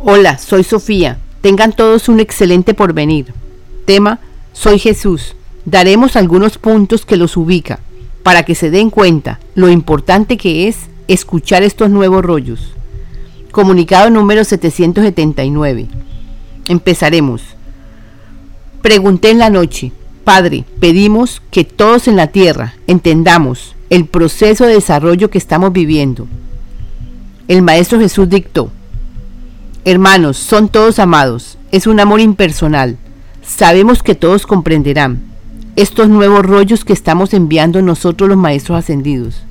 Hola, soy Sofía. Tengan todos un excelente porvenir. Tema, soy Jesús. Daremos algunos puntos que los ubica para que se den cuenta lo importante que es escuchar estos nuevos rollos. Comunicado número 779. Empezaremos. Pregunté en la noche, Padre, pedimos que todos en la tierra entendamos el proceso de desarrollo que estamos viviendo. El Maestro Jesús dictó, Hermanos, son todos amados, es un amor impersonal. Sabemos que todos comprenderán estos nuevos rollos que estamos enviando nosotros los Maestros Ascendidos.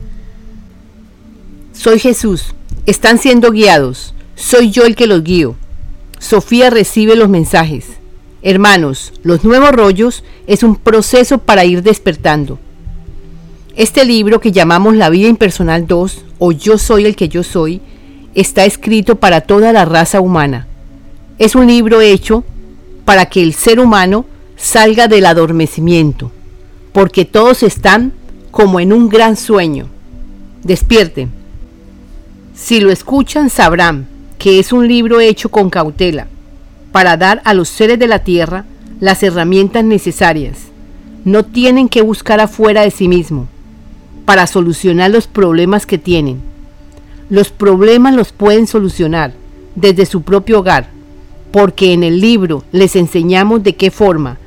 Soy Jesús, están siendo guiados, soy yo el que los guío. Sofía recibe los mensajes. Hermanos, los nuevos rollos es un proceso para ir despertando. Este libro que llamamos La vida impersonal 2 o Yo soy el que yo soy está escrito para toda la raza humana. Es un libro hecho para que el ser humano salga del adormecimiento, porque todos están como en un gran sueño. Despierten. Si lo escuchan sabrán que es un libro hecho con cautela, para dar a los seres de la tierra las herramientas necesarias. No tienen que buscar afuera de sí mismo para solucionar los problemas que tienen los problemas los pueden solucionar desde su propio hogar, porque en el libro les enseñamos de qué forma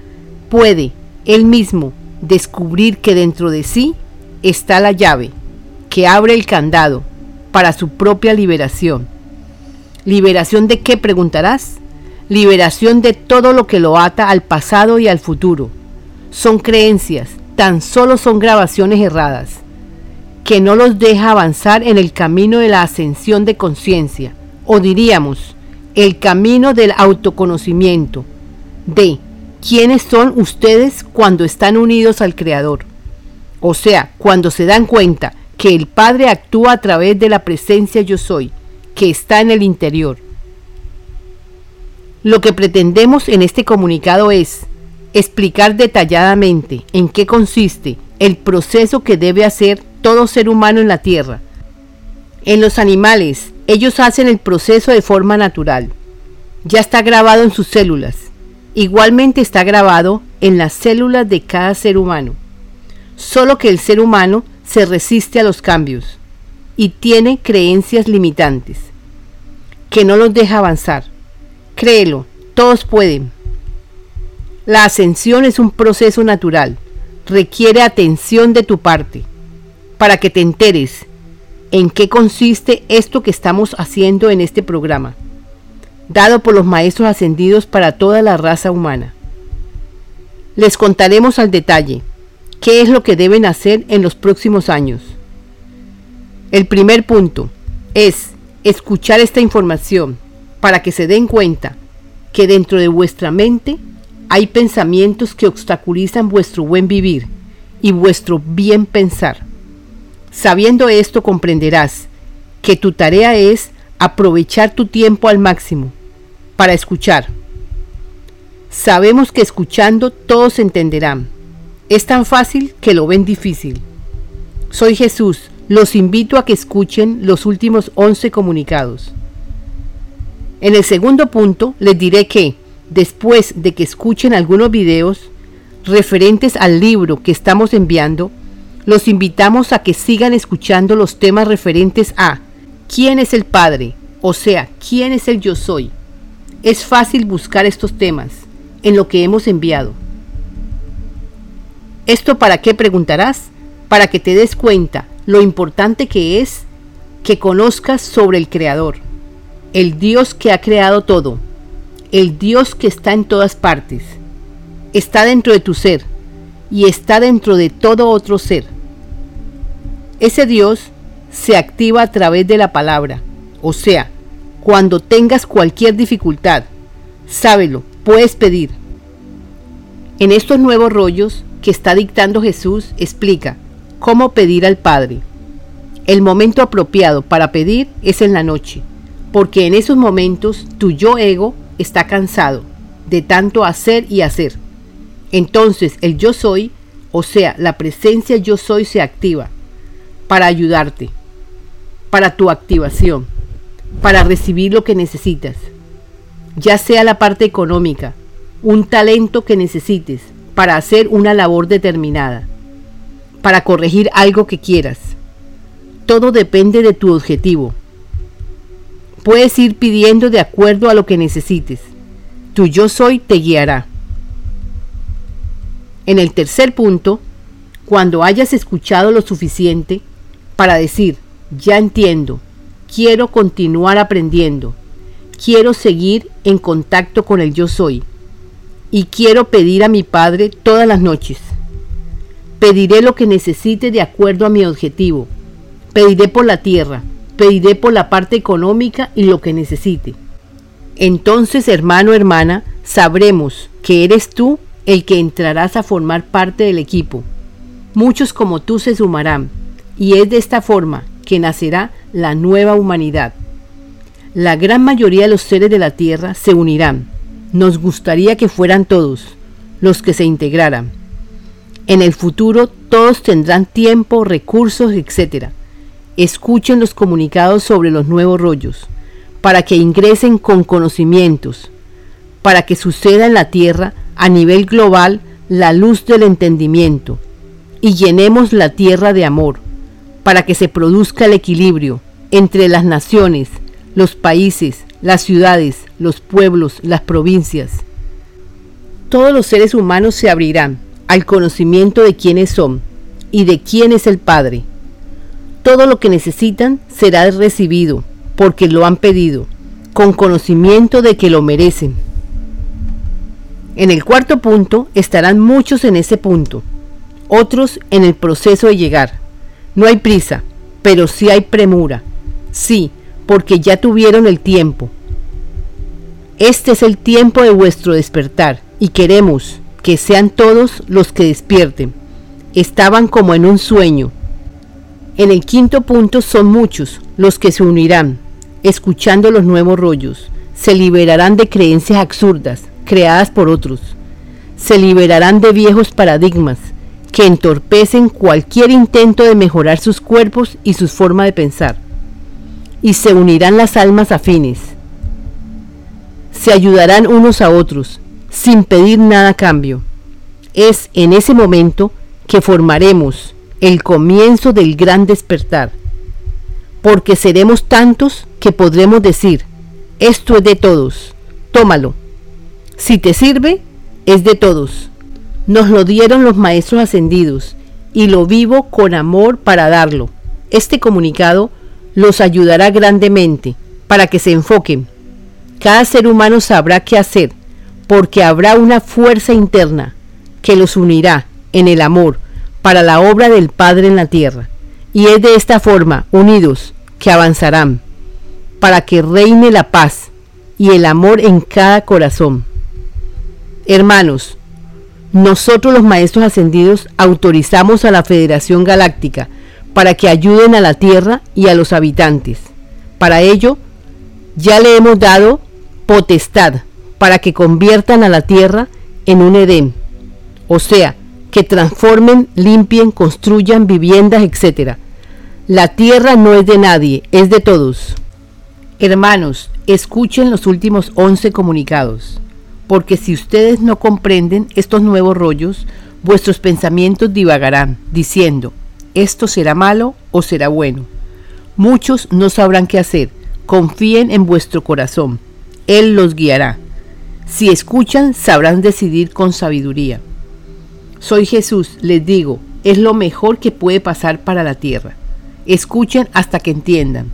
puede él mismo descubrir que dentro de sí está la llave que abre el candado para su propia liberación. ¿Liberación de qué preguntarás? Liberación de todo lo que lo ata al pasado y al futuro. Son creencias, tan solo son grabaciones erradas que no los deja avanzar en el camino de la ascensión de conciencia, o diríamos, el camino del autoconocimiento, de quiénes son ustedes cuando están unidos al Creador. O sea, cuando se dan cuenta que el Padre actúa a través de la presencia yo soy, que está en el interior. Lo que pretendemos en este comunicado es explicar detalladamente en qué consiste el proceso que debe hacer todo ser humano en la tierra. En los animales, ellos hacen el proceso de forma natural. Ya está grabado en sus células. Igualmente está grabado en las células de cada ser humano. Solo que el ser humano se resiste a los cambios y tiene creencias limitantes que no los deja avanzar. Créelo, todos pueden. La ascensión es un proceso natural, requiere atención de tu parte para que te enteres en qué consiste esto que estamos haciendo en este programa, dado por los maestros ascendidos para toda la raza humana. Les contaremos al detalle qué es lo que deben hacer en los próximos años. El primer punto es escuchar esta información para que se den cuenta que dentro de vuestra mente hay pensamientos que obstaculizan vuestro buen vivir y vuestro bien pensar. Sabiendo esto comprenderás que tu tarea es aprovechar tu tiempo al máximo para escuchar. Sabemos que escuchando todos entenderán. Es tan fácil que lo ven difícil. Soy Jesús. Los invito a que escuchen los últimos 11 comunicados. En el segundo punto les diré que, después de que escuchen algunos videos referentes al libro que estamos enviando, los invitamos a que sigan escuchando los temas referentes a quién es el Padre, o sea, quién es el yo soy. Es fácil buscar estos temas en lo que hemos enviado. ¿Esto para qué preguntarás? Para que te des cuenta lo importante que es que conozcas sobre el Creador, el Dios que ha creado todo, el Dios que está en todas partes, está dentro de tu ser, y está dentro de todo otro ser. Ese Dios se activa a través de la palabra, o sea, cuando tengas cualquier dificultad, sábelo, puedes pedir. En estos nuevos rollos que está dictando Jesús explica cómo pedir al Padre. El momento apropiado para pedir es en la noche, porque en esos momentos tu yo ego está cansado de tanto hacer y hacer entonces el yo soy, o sea, la presencia yo soy se activa para ayudarte, para tu activación, para recibir lo que necesitas. ya sea la parte económica, un talento que necesites para hacer una labor determinada, para corregir algo que quieras. Todo depende de tu objetivo. Puedes ir pidiendo de acuerdo a lo que necesites. Tu yo soy te guiará. En el tercer punto, cuando hayas escuchado lo suficiente para decir, ya entiendo, quiero continuar aprendiendo, quiero seguir en contacto con el yo soy y quiero pedir a mi Padre todas las noches. Pediré lo que necesite de acuerdo a mi objetivo. Pediré por la tierra, pediré por la parte económica y lo que necesite. Entonces, hermano, hermana, sabremos que eres tú el que entrarás a formar parte del equipo. Muchos como tú se sumarán, y es de esta forma que nacerá la nueva humanidad. La gran mayoría de los seres de la Tierra se unirán. Nos gustaría que fueran todos los que se integraran. En el futuro todos tendrán tiempo, recursos, etc. Escuchen los comunicados sobre los nuevos rollos, para que ingresen con conocimientos, para que suceda en la Tierra a nivel global la luz del entendimiento y llenemos la Tierra de amor, para que se produzca el equilibrio entre las naciones, los países, las ciudades, los pueblos, las provincias. Todos los seres humanos se abrirán al conocimiento de quiénes son y de quién es el Padre. Todo lo que necesitan será recibido porque lo han pedido, con conocimiento de que lo merecen. En el cuarto punto estarán muchos en ese punto, otros en el proceso de llegar. No hay prisa, pero sí hay premura. Sí, porque ya tuvieron el tiempo. Este es el tiempo de vuestro despertar y queremos que sean todos los que despierten. Estaban como en un sueño. En el quinto punto son muchos los que se unirán, escuchando los nuevos rollos. Se liberarán de creencias absurdas creadas por otros. Se liberarán de viejos paradigmas que entorpecen cualquier intento de mejorar sus cuerpos y su forma de pensar y se unirán las almas afines. Se ayudarán unos a otros, sin pedir nada a cambio. Es en ese momento que formaremos el comienzo del gran despertar, porque seremos tantos que podremos decir, esto es de todos, tómalo. Si te sirve, es de todos. Nos lo dieron los maestros ascendidos y lo vivo con amor para darlo. Este comunicado los ayudará grandemente para que se enfoquen. Cada ser humano sabrá qué hacer, porque habrá una fuerza interna que los unirá en el amor para la obra del Padre en la tierra. Y es de esta forma, unidos, que avanzarán, para que reine la paz y el amor en cada corazón. Hermanos, nosotros los Maestros Ascendidos autorizamos a la Federación Galáctica para que ayuden a la tierra y a los habitantes. Para ello, ya le hemos dado potestad para que conviertan a la tierra en un Edén, o sea, que transformen, limpien, construyan viviendas, etc. La tierra no es de nadie, es de todos. Hermanos, escuchen los últimos 11 comunicados, porque si ustedes no comprenden estos nuevos rollos, vuestros pensamientos divagarán, diciendo, esto será malo o será bueno. Muchos no sabrán qué hacer. Confíen en vuestro corazón. Él los guiará. Si escuchan, sabrán decidir con sabiduría. Soy Jesús, les digo, es lo mejor que puede pasar para la tierra. Escuchen hasta que entiendan.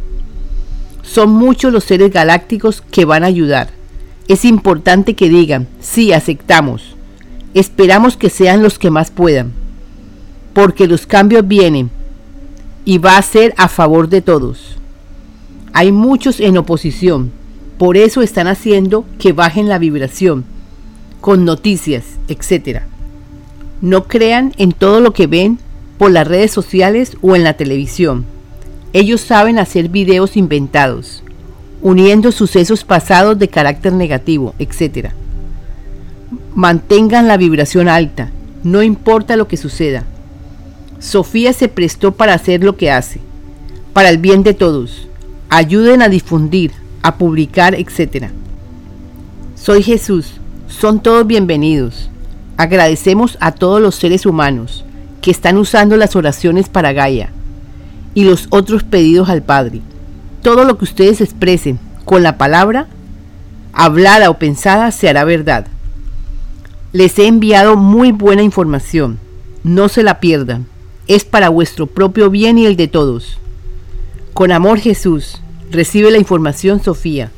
Son muchos los seres galácticos que van a ayudar. Es importante que digan, sí, aceptamos. Esperamos que sean los que más puedan porque los cambios vienen y va a ser a favor de todos. Hay muchos en oposición, por eso están haciendo que bajen la vibración, con noticias, etc. No crean en todo lo que ven por las redes sociales o en la televisión. Ellos saben hacer videos inventados, uniendo sucesos pasados de carácter negativo, etc. Mantengan la vibración alta, no importa lo que suceda. Sofía se prestó para hacer lo que hace, para el bien de todos. Ayuden a difundir, a publicar, etc. Soy Jesús. Son todos bienvenidos. Agradecemos a todos los seres humanos que están usando las oraciones para Gaia y los otros pedidos al Padre. Todo lo que ustedes expresen con la palabra, hablada o pensada, se hará verdad. Les he enviado muy buena información. No se la pierdan. Es para vuestro propio bien y el de todos. Con amor Jesús. Recibe la información Sofía.